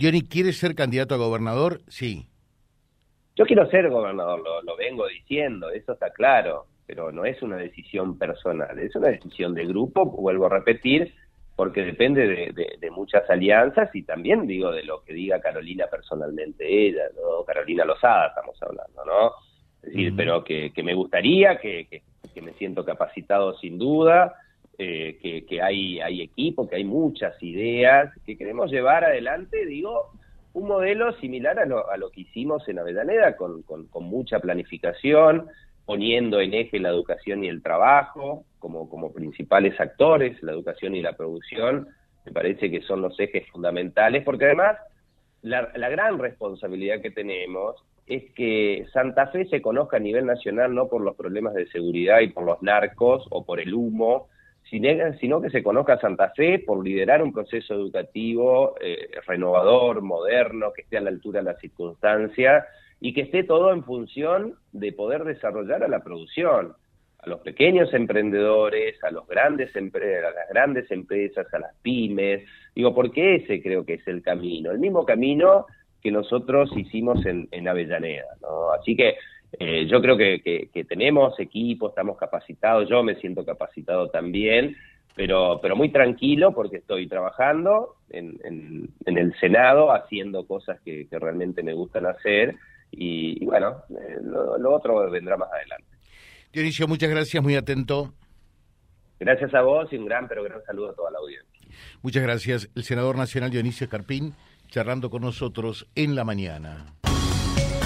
Johnny, ¿quiere ser candidato a gobernador? Sí. Yo quiero ser gobernador, lo, vengo diciendo, eso está claro, pero no es una decisión personal, es una decisión de grupo, vuelvo a repetir, porque depende de, muchas alianzas y también digo de lo que diga Carolina personalmente ella, ¿no? Carolina Lozada estamos hablando, ¿no? Es decir, pero que, me gustaría, que, que, me siento capacitado sin duda, eh, que, hay, hay equipo, que hay muchas ideas, que queremos llevar adelante, digo, un modelo similar a lo, a lo que hicimos en Avellaneda, con, con, mucha planificación, poniendo en eje la educación y el trabajo como, como principales actores, la educación y la producción, me parece que son los ejes fundamentales, porque además la, la gran responsabilidad que tenemos es que Santa Fe se conozca a nivel nacional no por los problemas de seguridad y por los narcos o por el humo, sino que se conozca Santa Fe por liderar un proceso educativo eh, renovador, moderno, que esté a la altura de las circunstancias y que esté todo en función de poder desarrollar a la producción, a los pequeños emprendedores, a los grandes a las grandes empresas, a las pymes. Digo, porque ese creo que es el camino, el mismo camino que nosotros hicimos en, en Avellaneda, ¿no? Así que eh, yo creo que, tenemos equipo, estamos capacitados, yo me siento capacitado también, pero, pero muy tranquilo porque estoy trabajando en, en, el Senado, haciendo cosas que, realmente me gustan hacer y, bueno, eh, lo, otro vendrá más adelante. Dionisio, muchas gracias, muy atento. Gracias a vos y un gran, pero gran saludo a toda la audiencia. Muchas gracias. El senador nacional Dionisio Carpín charlando con nosotros en la mañana